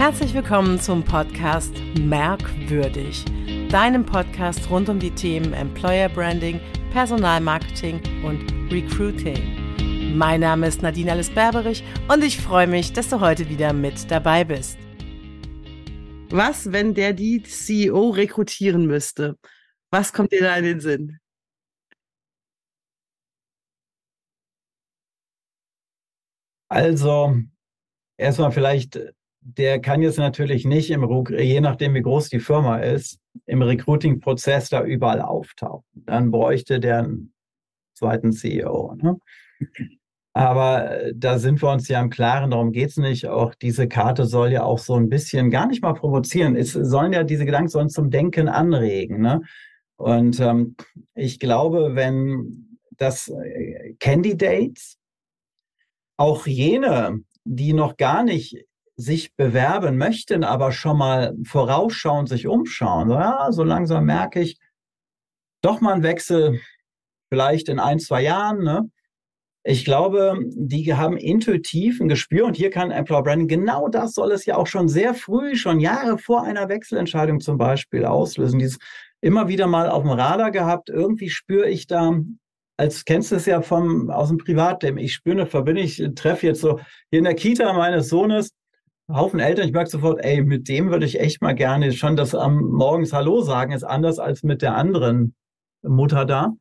Herzlich willkommen zum Podcast Merkwürdig, deinem Podcast rund um die Themen Employer Branding, Personalmarketing und Recruiting. Mein Name ist Nadine Alice Berberich und ich freue mich, dass du heute wieder mit dabei bist. Was, wenn der die CEO rekrutieren müsste? Was kommt dir da in den Sinn? Also, erstmal vielleicht der kann jetzt natürlich nicht im, je nachdem wie groß die Firma ist, im Recruiting-Prozess da überall auftauchen. Dann bräuchte der einen zweiten CEO. Ne? Aber äh, da sind wir uns ja im Klaren, darum geht es nicht. Auch diese Karte soll ja auch so ein bisschen gar nicht mal provozieren. Es sollen ja diese Gedanken sollen zum Denken anregen. Ne? Und ähm, ich glaube, wenn das äh, Candidates, auch jene, die noch gar nicht sich bewerben möchten, aber schon mal vorausschauen, sich umschauen. So, ja, so langsam merke ich, doch mal ein Wechsel, vielleicht in ein, zwei Jahren. Ne? Ich glaube, die haben intuitiv ein Gespür und hier kann Employer Branding, genau das soll es ja auch schon sehr früh, schon Jahre vor einer Wechselentscheidung zum Beispiel auslösen. Dieses immer wieder mal auf dem Radar gehabt, irgendwie spüre ich da, als kennst du es ja vom, aus dem Privatleben, ich spüre eine Verbindung, ich treffe jetzt so hier in der Kita meines Sohnes, Haufen Eltern, ich merke sofort, ey, mit dem würde ich echt mal gerne schon das am morgens Hallo sagen, ist anders als mit der anderen Mutter da.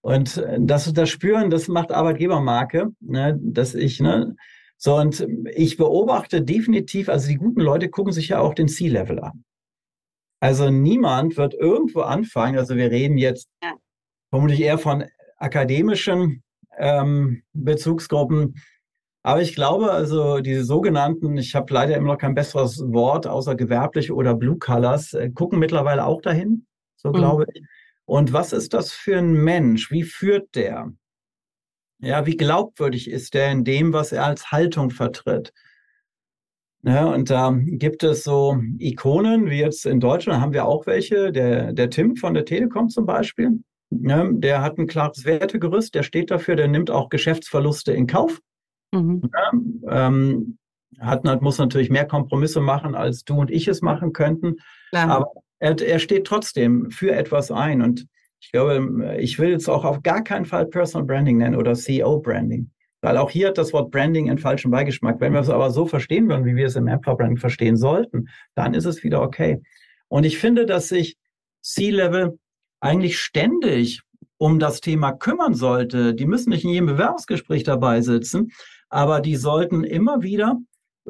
Und äh, das, das Spüren, das macht Arbeitgebermarke, ne, dass ich, ne, so und ich beobachte definitiv, also die guten Leute gucken sich ja auch den C-Level an. Also niemand wird irgendwo anfangen, also wir reden jetzt ja. vermutlich eher von akademischen ähm, Bezugsgruppen, aber ich glaube, also diese sogenannten, ich habe leider immer noch kein besseres Wort außer gewerbliche oder Blue Colors, äh, gucken mittlerweile auch dahin, so mhm. glaube ich. Und was ist das für ein Mensch? Wie führt der? Ja, wie glaubwürdig ist der in dem, was er als Haltung vertritt? Ja, und da gibt es so Ikonen, wie jetzt in Deutschland haben wir auch welche, der, der Tim von der Telekom zum Beispiel. Ja, der hat ein klares Wertegerüst, der steht dafür, der nimmt auch Geschäftsverluste in Kauf. Mhm. Ja, ähm, hat, muss natürlich mehr Kompromisse machen, als du und ich es machen könnten. Klar. Aber er, er steht trotzdem für etwas ein. Und ich glaube, ich will jetzt auch auf gar keinen Fall Personal Branding nennen oder CEO Branding. Weil auch hier hat das Wort Branding einen falschen Beigeschmack. Wenn wir es aber so verstehen würden, wie wir es im Employer Branding verstehen sollten, dann ist es wieder okay. Und ich finde, dass sich C-Level eigentlich ständig um das Thema kümmern sollte. Die müssen nicht in jedem Bewerbungsgespräch dabei sitzen, aber die sollten immer wieder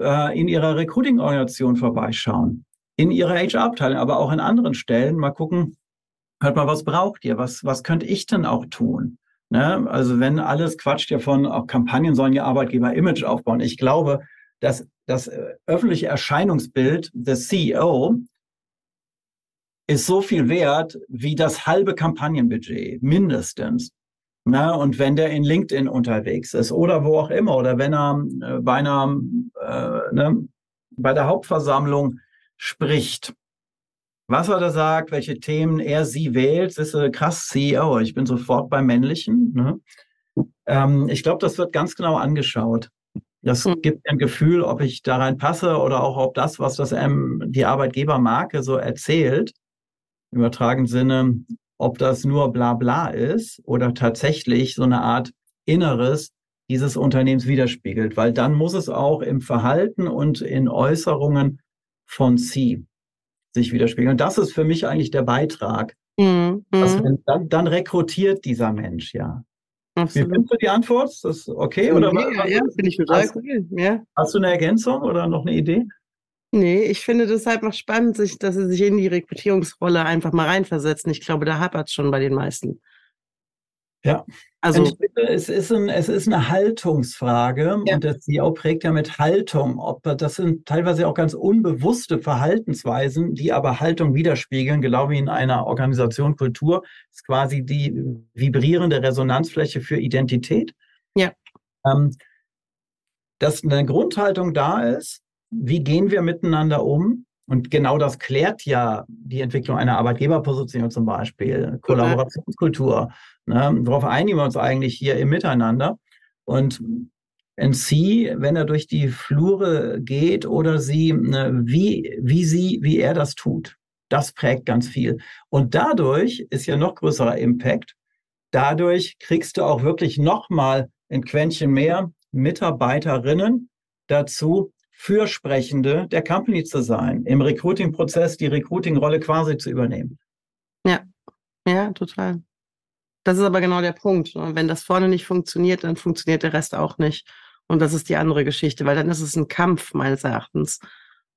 äh, in ihrer Recruiting-Organisation vorbeischauen, in ihrer HR-Abteilung, aber auch in anderen Stellen mal gucken, hört mal, was braucht ihr? Was, was könnte ich denn auch tun? Ne? Also wenn alles quatscht ja von, auch Kampagnen sollen ja Arbeitgeber-Image aufbauen. Ich glaube, dass das äh, öffentliche Erscheinungsbild des CEO ist so viel wert wie das halbe Kampagnenbudget, mindestens. Na, und wenn der in LinkedIn unterwegs ist oder wo auch immer, oder wenn er äh, bei einer, äh, ne, bei der Hauptversammlung spricht, was er da sagt, welche Themen er sie wählt, ist äh, krass CEO. Ich bin sofort beim Männlichen. Ne? Ähm, ich glaube, das wird ganz genau angeschaut. Das mhm. gibt ein Gefühl, ob ich da reinpasse oder auch ob das, was das ähm, die Arbeitgebermarke so erzählt, im übertragenen Sinne, ob das nur Blabla ist oder tatsächlich so eine Art Inneres dieses Unternehmens widerspiegelt, weil dann muss es auch im Verhalten und in Äußerungen von C sich widerspiegeln. Und das ist für mich eigentlich der Beitrag. Mhm. mhm. Dann, dann, rekrutiert dieser Mensch, ja. Absolut. Wie findest du die Antwort? Ist das okay? Oder ja, ja, finde ich total cool. Ja. Hast du eine Ergänzung oder noch eine Idee? Nee, ich finde das halt noch spannend, sich, dass sie sich in die Rekrutierungsrolle einfach mal reinversetzen. Ich glaube, da hapert es schon bei den meisten. Ja. Also, finde, es, ist ein, es ist eine Haltungsfrage ja. und das CEO prägt ja mit Haltung. Ob, das sind teilweise auch ganz unbewusste Verhaltensweisen, die aber Haltung widerspiegeln, genau wie in einer Organisation Kultur, ist quasi die vibrierende Resonanzfläche für Identität. Ja. Ähm, dass eine Grundhaltung da ist, wie gehen wir miteinander um? Und genau das klärt ja die Entwicklung einer Arbeitgeberposition zum Beispiel, Kollaborationskultur. Ne? Worauf einigen wir uns eigentlich hier im Miteinander? Und ein C, wenn er durch die Flure geht oder sie, ne, wie, wie sie, wie er das tut. Das prägt ganz viel. Und dadurch ist ja noch größerer Impact. Dadurch kriegst du auch wirklich nochmal ein Quäntchen mehr Mitarbeiterinnen dazu, Fürsprechende der Company zu sein, im Recruiting-Prozess die Recruiting-Rolle quasi zu übernehmen. Ja, ja, total. Das ist aber genau der Punkt. Ne? Wenn das vorne nicht funktioniert, dann funktioniert der Rest auch nicht. Und das ist die andere Geschichte, weil dann ist es ein Kampf meines Erachtens.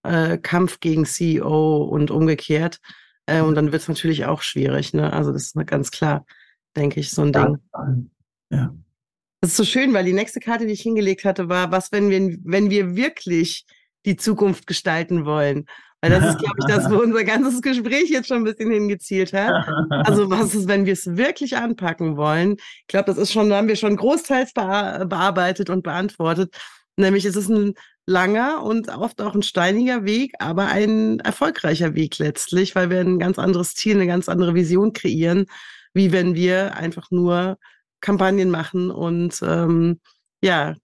Äh, Kampf gegen CEO und umgekehrt. Äh, und dann wird es natürlich auch schwierig. Ne? Also das ist ganz klar, denke ich, so ein Ding. Ja. Das ist so schön, weil die nächste Karte, die ich hingelegt hatte, war, was, wenn wir, wenn wir wirklich die Zukunft gestalten wollen? Weil das ist, glaube ich, das, wo unser ganzes Gespräch jetzt schon ein bisschen hingezielt hat. Also was ist, wenn wir es wirklich anpacken wollen? Ich glaube, das ist schon, haben wir schon großteils bearbeitet und beantwortet. Nämlich es ist ein langer und oft auch ein steiniger Weg, aber ein erfolgreicher Weg letztlich, weil wir ein ganz anderes Ziel, eine ganz andere Vision kreieren, wie wenn wir einfach nur Kampagnen machen und ähm, ja,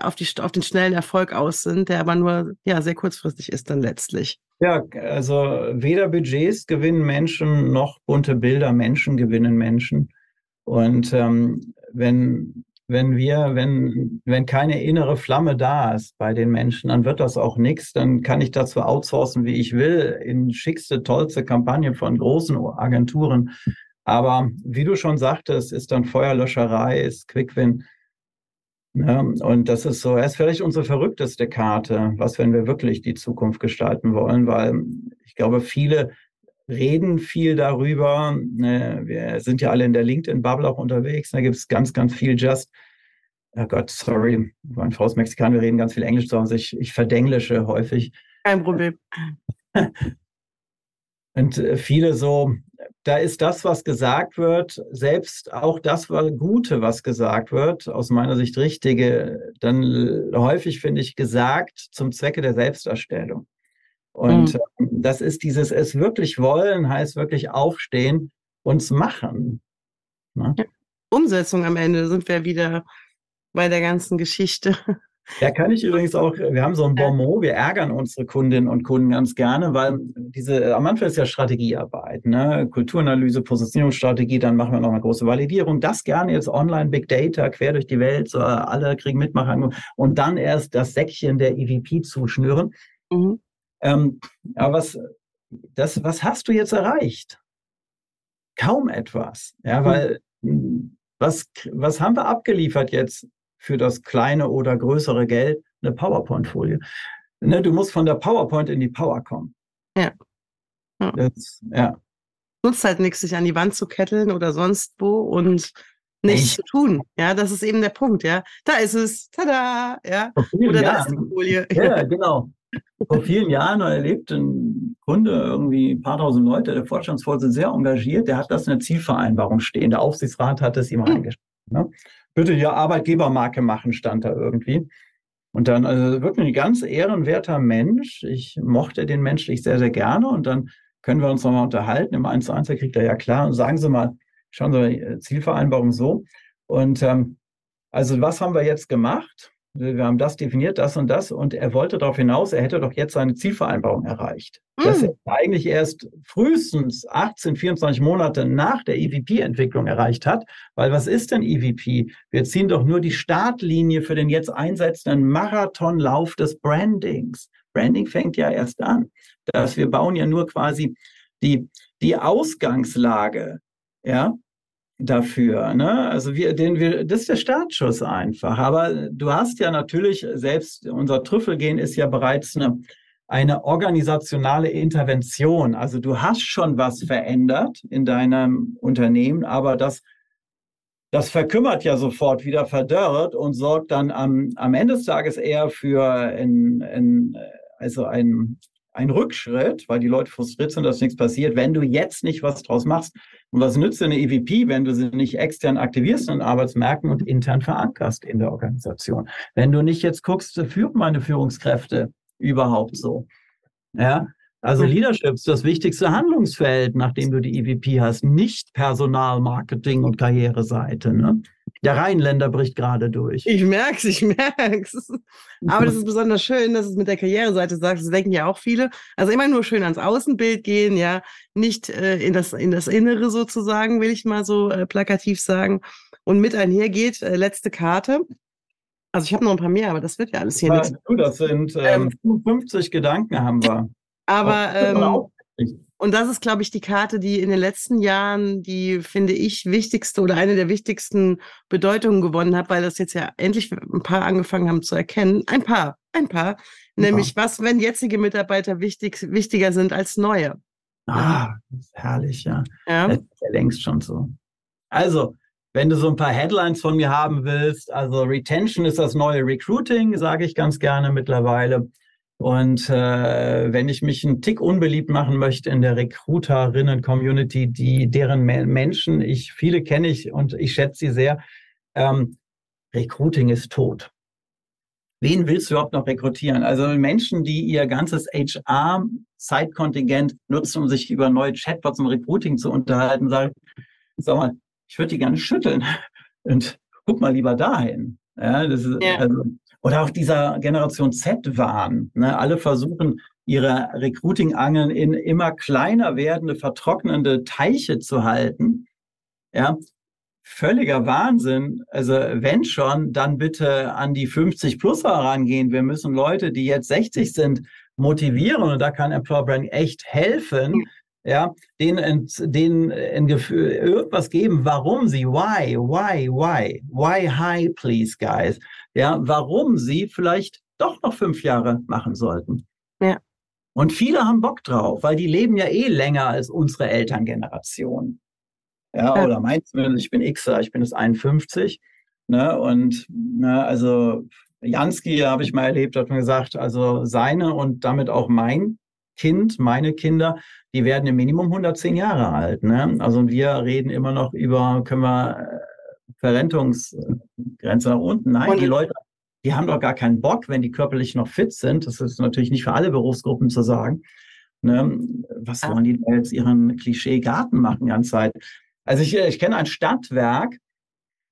auf, die, auf den schnellen Erfolg aus sind, der aber nur ja, sehr kurzfristig ist dann letztlich. Ja, also weder Budgets gewinnen Menschen noch bunte Bilder Menschen gewinnen Menschen. Und ähm, wenn, wenn wir, wenn, wenn keine innere Flamme da ist bei den Menschen, dann wird das auch nichts. Dann kann ich dazu outsourcen, wie ich will, in schickste, tollste Kampagnen von großen Agenturen. Aber wie du schon sagtest, ist dann Feuerlöscherei, ist Quickwin. Ja, und das ist so, er ist vielleicht unsere verrückteste Karte, was, wenn wir wirklich die Zukunft gestalten wollen, weil ich glaube, viele reden viel darüber. Ne, wir sind ja alle in der LinkedIn-Bubble auch unterwegs. Da gibt es ganz, ganz viel Just. Oh Gott, sorry, meine Frau ist Mexikaner, wir reden ganz viel Englisch zu Hause. Ich, ich verdenglische häufig. Kein Problem. Und äh, viele so, da ist das, was gesagt wird, selbst auch das Gute, was gesagt wird, aus meiner Sicht Richtige, dann häufig, finde ich, gesagt zum Zwecke der Selbsterstellung. Und mhm. Ähm, das ist dieses es wirklich wollen, heißt wirklich aufstehen, uns machen. Ne? Umsetzung am Ende sind wir wieder bei der ganzen Geschichte. Ja, kann ich übrigens auch, wir haben so ein Bonmot, wir ärgern unsere Kundinnen und Kunden ganz gerne, weil diese, am Anfang ist ja Strategiearbeit, ne? Kulturanalyse, Positionierungsstrategie, dann machen wir noch eine große Validierung, das gerne jetzt online, Big Data, quer durch die Welt, so alle kriegen Mitmacher und dann erst das Säckchen der EVP zuschnüren. Mhm. Ähm, aber was, das, was hast du jetzt erreicht? Kaum etwas, ja, mhm. weil was, was haben wir abgeliefert jetzt für das kleine oder größere Geld eine PowerPoint-Folie. Ne, du musst von der PowerPoint in die Power kommen. Ja. ja. Das, ja. Nutzt halt nichts, sich an die Wand zu ketteln oder sonst wo und nichts zu tun. Ja, das ist eben der Punkt, ja. Da ist es, tada, ja. Oder da ist die Folie. Ja, genau. Vor vielen Jahren erlebt ein Kunde irgendwie ein paar tausend Leute, der Vorstandsvorsitzende sehr engagiert, der hat das in der Zielvereinbarung stehen. Der Aufsichtsrat hat es ihm hm. reingeschrieben. Ne? Bitte ja Arbeitgebermarke machen, stand da irgendwie. Und dann, also wirklich ein ganz ehrenwerter Mensch. Ich mochte den menschlich sehr, sehr gerne. Und dann können wir uns nochmal unterhalten. Im 1 zu 1, da kriegt er ja klar. Und sagen Sie mal, schauen Sie mal, Zielvereinbarung so. Und ähm, also was haben wir jetzt gemacht? Wir haben das definiert, das und das, und er wollte darauf hinaus, er hätte doch jetzt seine Zielvereinbarung erreicht. Mm. Das er eigentlich erst frühestens 18, 24 Monate nach der EVP-Entwicklung erreicht hat. Weil was ist denn EVP? Wir ziehen doch nur die Startlinie für den jetzt einsetzenden Marathonlauf des Brandings. Branding fängt ja erst an. Dass wir bauen ja nur quasi die, die Ausgangslage, ja, dafür. Ne? Also wir, den wir, das ist der Startschuss einfach. Aber du hast ja natürlich selbst unser Trüffelgehen ist ja bereits eine, eine organisationale Intervention. Also du hast schon was verändert in deinem Unternehmen, aber das das verkümmert ja sofort wieder verdörrt und sorgt dann am, am Ende des Tages eher für ein, ein, also ein, ein Rückschritt, weil die Leute frustriert sind, dass nichts passiert, wenn du jetzt nicht was draus machst. Und was nützt eine EVP, wenn du sie nicht extern aktivierst in Arbeitsmärkten und intern verankerst in der Organisation? Wenn du nicht jetzt guckst, führt meine Führungskräfte überhaupt so? Ja, also Leadership ist das wichtigste Handlungsfeld, nachdem du die EVP hast, nicht Personal, Marketing und Karriereseite. Ne? Der Rheinländer bricht gerade durch. Ich merk's, ich merk's. Aber das ist besonders schön, dass es mit der Karriereseite sagst. Das denken ja auch viele. Also immer nur schön ans Außenbild gehen, ja, nicht äh, in das in das Innere sozusagen, will ich mal so äh, plakativ sagen. Und mit einhergeht äh, letzte Karte. Also ich habe noch ein paar mehr, aber das wird ja alles hier ja, nichts. Du, das sind ähm, 55 Gedanken haben wir. Aber ähm, und das ist, glaube ich, die Karte, die in den letzten Jahren die, finde ich, wichtigste oder eine der wichtigsten Bedeutungen gewonnen hat, weil das jetzt ja endlich ein paar angefangen haben zu erkennen. Ein paar, ein paar. Ein Nämlich, paar. was, wenn jetzige Mitarbeiter wichtig, wichtiger sind als neue. Ah, herrlich, ja. ja. Das ist ja längst schon so. Also, wenn du so ein paar Headlines von mir haben willst, also Retention ist das neue Recruiting, sage ich ganz gerne mittlerweile. Und äh, wenn ich mich einen Tick unbeliebt machen möchte in der Recruiterinnen-Community, die deren Menschen, ich viele kenne ich und ich schätze sie sehr, ähm, Recruiting ist tot. Wen willst du überhaupt noch rekrutieren? Also Menschen, die ihr ganzes HR-Zeitkontingent nutzen, um sich über neue Chatbots und Recruiting zu unterhalten, sagen, sag mal, ich würde die gerne schütteln und guck mal lieber dahin. Ja, das ist, ja. Also, oder auch dieser Generation Z-Wahn. Ne? Alle versuchen, ihre Recruiting-Angeln in immer kleiner werdende, vertrocknende Teiche zu halten. Ja, völliger Wahnsinn. Also wenn schon, dann bitte an die 50 plus herangehen. Wir müssen Leute, die jetzt 60 sind, motivieren und da kann Employer Branding echt helfen, ja, denen, denen ein Gefühl, irgendwas geben, warum sie, why, why, why, why high, please, guys, ja, warum sie vielleicht doch noch fünf Jahre machen sollten. Ja. Und viele haben Bock drauf, weil die leben ja eh länger als unsere Elterngeneration. Ja, ja. oder meinst du, ich bin Xer, ich bin jetzt 51, ne, und, ne, also, Jansky habe ich mal erlebt, hat mir gesagt, also seine und damit auch mein Kind, meine Kinder, die werden im Minimum 110 Jahre alt. Ne? Also wir reden immer noch über, können wir äh, Verrentungsgrenze nach unten. Nein, und die Leute, die haben doch gar keinen Bock, wenn die körperlich noch fit sind. Das ist natürlich nicht für alle Berufsgruppen zu sagen. Ne? Was wollen die jetzt ihren Klischee-Garten machen die ganze Zeit? Also ich, ich kenne ein Stadtwerk,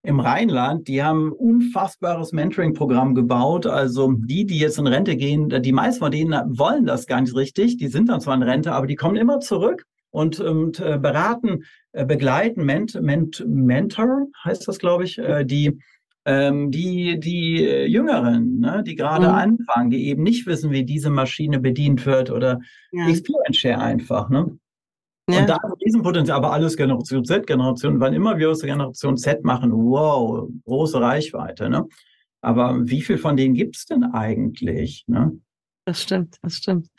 im Rheinland, die haben ein unfassbares Mentoring-Programm gebaut. Also die, die jetzt in Rente gehen, die meisten von denen wollen das gar nicht richtig. Die sind dann zwar in Rente, aber die kommen immer zurück und, und äh, beraten, äh, begleiten, ment, ment, Mentor heißt das, glaube ich, äh, die ähm, die, die Jüngeren, ne, die gerade mhm. anfangen, die eben nicht wissen, wie diese Maschine bedient wird oder ja. Experience Share einfach. Ne? Ja. Und da ist ein Riesenpotenzial, aber alles Generation Z, Generation, wann immer wir aus der Generation Z machen, wow, große Reichweite. Ne? Aber wie viel von denen gibt es denn eigentlich? Ne? Das stimmt, das stimmt.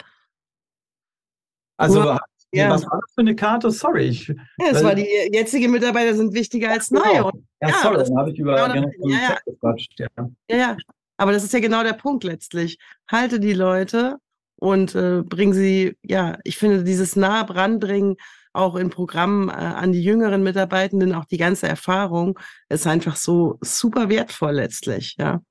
Also, wow. ja. was war das für eine Karte? Sorry. Ich, ja, es war die jetzige Mitarbeiter sind wichtiger als neue. Genau. Ja, ja, sorry, dann habe ich über genau Generation ja, Z gequatscht. Ja. ja, ja. Aber das ist ja genau der Punkt letztlich. Halte die Leute und äh, bringen sie, ja, ich finde, dieses nah ranbringen auch in Programmen äh, an die jüngeren Mitarbeitenden, auch die ganze Erfahrung, ist einfach so super wertvoll letztlich, ja.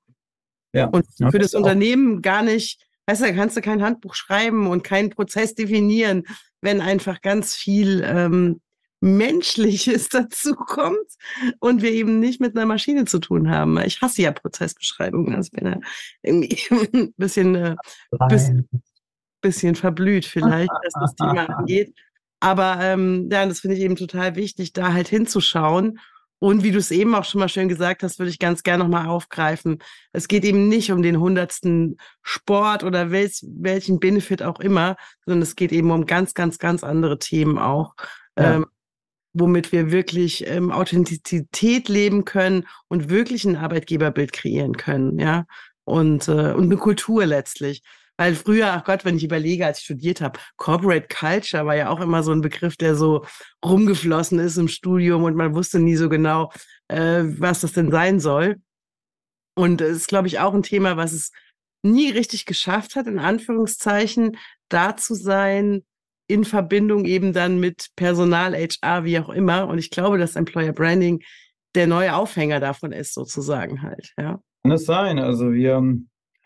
Ja. Und für ja, das, das Unternehmen gar nicht, weißt du, da kannst du kein Handbuch schreiben und keinen Prozess definieren, wenn einfach ganz viel ähm, Menschliches dazu kommt und wir eben nicht mit einer Maschine zu tun haben. Ich hasse ja Prozessbeschreibungen. Also bin ja irgendwie ein bisschen, äh, bisschen bisschen verblüht vielleicht, was das Thema angeht. Aber ähm, ja, das finde ich eben total wichtig, da halt hinzuschauen. Und wie du es eben auch schon mal schön gesagt hast, würde ich ganz gerne nochmal aufgreifen. Es geht eben nicht um den hundertsten Sport oder welch, welchen Benefit auch immer, sondern es geht eben um ganz, ganz, ganz andere Themen auch, ja. ähm, womit wir wirklich ähm, Authentizität leben können und wirklich ein Arbeitgeberbild kreieren können, ja. Und, äh, und eine Kultur letztlich. Weil früher, ach Gott, wenn ich überlege, als ich studiert habe, Corporate Culture war ja auch immer so ein Begriff, der so rumgeflossen ist im Studium und man wusste nie so genau, äh, was das denn sein soll. Und es ist, glaube ich, auch ein Thema, was es nie richtig geschafft hat, in Anführungszeichen, da zu sein, in Verbindung eben dann mit Personal, HR, wie auch immer. Und ich glaube, dass Employer Branding der neue Aufhänger davon ist, sozusagen halt, ja. Kann es sein. Also wir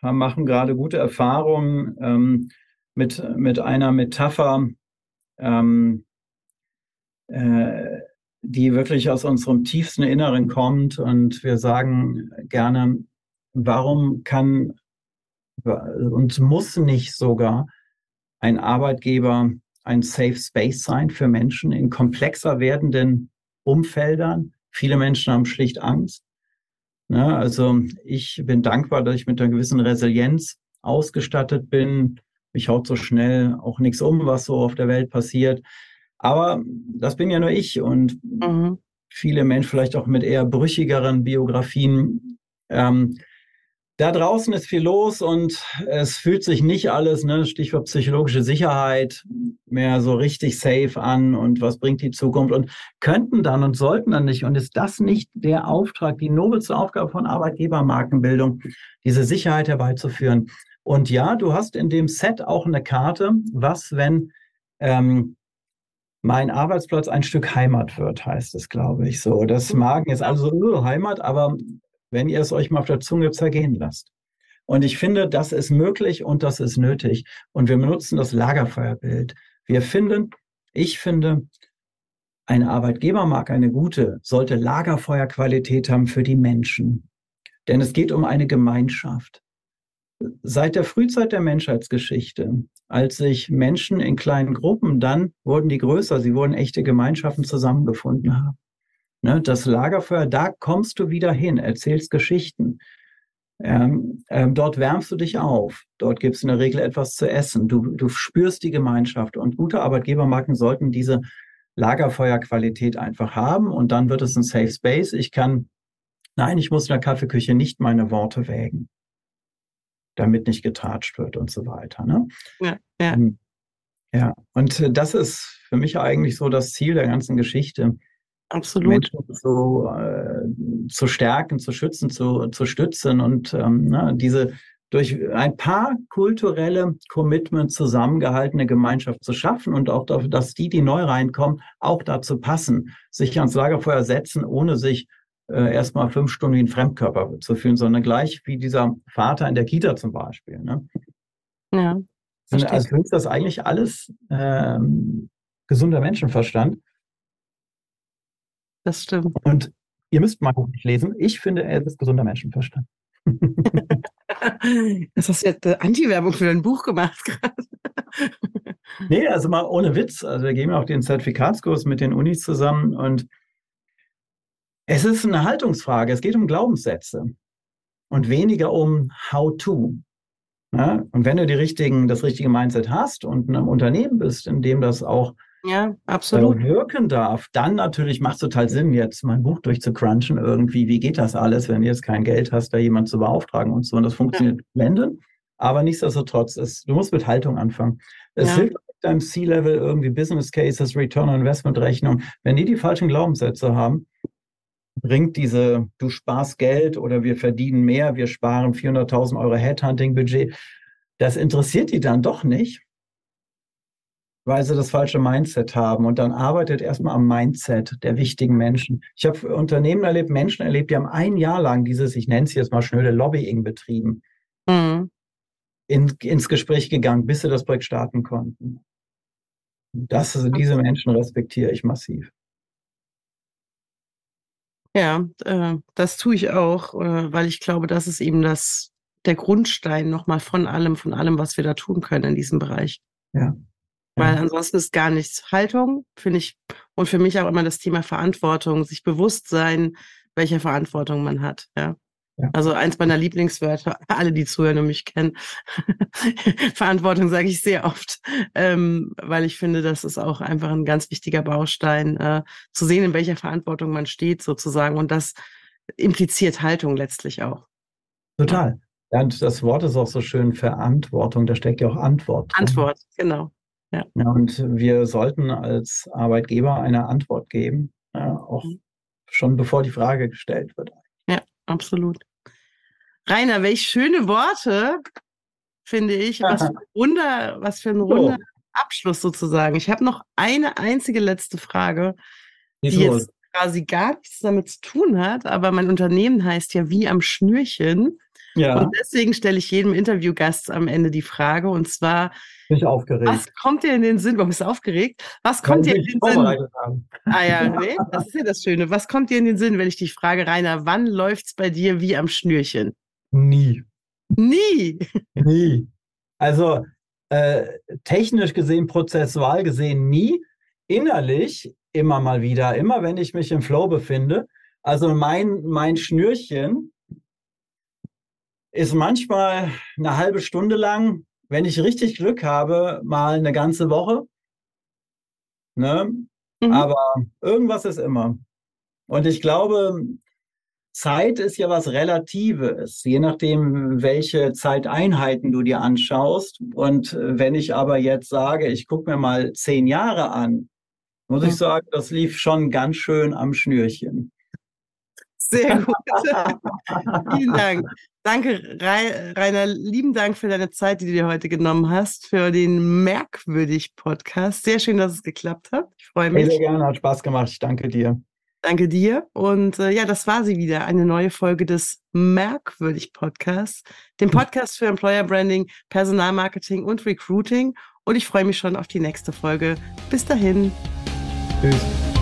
machen gerade gute Erfahrungen ähm, mit, mit einer Metapher. Ähm, äh, die wirklich aus unserem tiefsten Inneren kommt. Und wir sagen gerne, warum kann und muss nicht sogar ein Arbeitgeber ein Safe Space sein für Menschen in komplexer werdenden Umfeldern. Viele Menschen haben schlicht Angst. Ne? Also ich bin dankbar, dass ich mit einer gewissen Resilienz ausgestattet bin. Mich haut so schnell auch nichts um, was so auf der Welt passiert. Aber das bin ja nur ich und mhm. viele Menschen vielleicht auch mit eher brüchigeren Biografien. Ähm, da draußen ist viel los und es fühlt sich nicht alles, ne, Stichwort psychologische Sicherheit, mehr so richtig safe an und was bringt die Zukunft und könnten dann und sollten dann nicht. Und ist das nicht der Auftrag, die nobelste Aufgabe von Arbeitgebermarkenbildung, diese Sicherheit herbeizuführen? Und ja, du hast in dem Set auch eine Karte, was, wenn ähm, mein Arbeitsplatz ein Stück Heimat wird, heißt es, glaube ich so. Das mag jetzt also uh, Heimat, aber wenn ihr es euch mal auf der Zunge zergehen lasst. Und ich finde, das ist möglich und das ist nötig. Und wir benutzen das Lagerfeuerbild. Wir finden, ich finde, eine Arbeitgebermarke, eine gute, sollte Lagerfeuerqualität haben für die Menschen. Denn es geht um eine Gemeinschaft. Seit der Frühzeit der Menschheitsgeschichte, als sich Menschen in kleinen Gruppen, dann wurden die größer, sie wurden echte Gemeinschaften zusammengefunden haben. Ne, das Lagerfeuer, da kommst du wieder hin, erzählst Geschichten. Ähm, ähm, dort wärmst du dich auf. Dort gibt es in der Regel etwas zu essen. Du, du spürst die Gemeinschaft. Und gute Arbeitgebermarken sollten diese Lagerfeuerqualität einfach haben. Und dann wird es ein Safe Space. Ich kann, nein, ich muss in der Kaffeeküche nicht meine Worte wägen, damit nicht getratscht wird und so weiter. Ne? Ja, ja. Ähm, ja, und das ist für mich eigentlich so das Ziel der ganzen Geschichte Absolut. Menschen zu, äh, zu stärken, zu schützen, zu, zu stützen und ähm, ne, diese durch ein paar kulturelle Commitments zusammengehaltene Gemeinschaft zu schaffen und auch dafür, dass die, die neu reinkommen, auch dazu passen, sich ans Lagerfeuer setzen, ohne sich äh, erstmal fünf Stunden wie ein Fremdkörper zu fühlen, sondern gleich wie dieser Vater in der Kita zum Beispiel. Ne? Ja. Also für mich ist das eigentlich alles ähm, gesunder Menschenverstand. Das stimmt. Und ihr müsst mal nicht lesen. Ich finde, er ist gesunder Menschenverstand. das hast du jetzt äh, Anti-Werbung für dein Buch gemacht gerade. nee, also mal ohne Witz. Also wir gehen auch den Zertifikatskurs mit den Unis zusammen und es ist eine Haltungsfrage. Es geht um Glaubenssätze und weniger um How-to. Ja? Und wenn du die richtigen, das richtige Mindset hast und in einem Unternehmen bist, in dem das auch ja, absolut. Äh, wirken darf, dann natürlich macht es total Sinn, jetzt mein Buch durchzucrunchen irgendwie. Wie geht das alles, wenn du jetzt kein Geld hast, da jemand zu beauftragen und so. Und das funktioniert ja. blendend. Aber nichtsdestotrotz, es, du musst mit Haltung anfangen. Es ja. hilft mit deinem C-Level irgendwie Business Cases, Return on Investment Rechnung. Wenn die die falschen Glaubenssätze haben, bringt diese, du sparst Geld oder wir verdienen mehr, wir sparen 400.000 Euro Headhunting-Budget. Das interessiert die dann doch nicht, weil sie das falsche Mindset haben. Und dann arbeitet erstmal am Mindset der wichtigen Menschen. Ich habe Unternehmen erlebt, Menschen erlebt, die haben ein Jahr lang dieses, ich nenne es jetzt mal schnöde Lobbying betrieben. Mhm. In, ins Gespräch gegangen, bis sie das Projekt starten konnten. Das, also diese Menschen respektiere ich massiv. Ja, äh, das tue ich auch, äh, weil ich glaube, das ist eben das, der Grundstein nochmal von allem, von allem, was wir da tun können in diesem Bereich. Ja. Weil ansonsten ist gar nichts Haltung, finde ich. Und für mich auch immer das Thema Verantwortung, sich bewusst sein, welche Verantwortung man hat. Ja. ja. Also eins meiner Lieblingswörter, alle, die zuhören und mich kennen, Verantwortung sage ich sehr oft, ähm, weil ich finde, das ist auch einfach ein ganz wichtiger Baustein, äh, zu sehen, in welcher Verantwortung man steht sozusagen. Und das impliziert Haltung letztlich auch. Total. Ja, und das Wort ist auch so schön Verantwortung, da steckt ja auch Antwort. Antwort, genau. Ja. und wir sollten als Arbeitgeber eine Antwort geben, ja, auch mhm. schon bevor die Frage gestellt wird. Ja, absolut. Rainer, welch schöne Worte, finde ich. Was für ein runder, was für ein runder so. Abschluss sozusagen. Ich habe noch eine einzige letzte Frage, die jetzt quasi gar nichts damit zu tun hat, aber mein Unternehmen heißt ja wie am Schnürchen. Ja. Und deswegen stelle ich jedem Interviewgast am Ende die Frage und zwar, bin ich aufgeregt. Was kommt dir in den Sinn? Warum bist du aufgeregt? Was kommt Weil dir in den Sinn? Haben. Ah ja, nee, das ist ja das Schöne. Was kommt dir in den Sinn, wenn ich dich frage, Rainer, wann läuft es bei dir wie am Schnürchen? Nie. Nie. Nie. Also äh, technisch gesehen, prozessual gesehen nie. Innerlich immer mal wieder, immer wenn ich mich im Flow befinde. Also mein, mein Schnürchen ist manchmal eine halbe Stunde lang, wenn ich richtig Glück habe, mal eine ganze Woche. Ne? Mhm. Aber irgendwas ist immer. Und ich glaube, Zeit ist ja was Relatives, je nachdem, welche Zeiteinheiten du dir anschaust. Und wenn ich aber jetzt sage, ich gucke mir mal zehn Jahre an, muss ich sagen, das lief schon ganz schön am Schnürchen. Sehr gut. Vielen Dank. Danke, Rainer. Lieben Dank für deine Zeit, die du dir heute genommen hast, für den Merkwürdig-Podcast. Sehr schön, dass es geklappt hat. Ich freue mich. Sehr gerne, hat Spaß gemacht. Ich danke dir. Danke dir. Und äh, ja, das war sie wieder. Eine neue Folge des Merkwürdig-Podcasts, dem Podcast für Employer Branding, Personalmarketing und Recruiting. Und ich freue mich schon auf die nächste Folge. Bis dahin. Tschüss.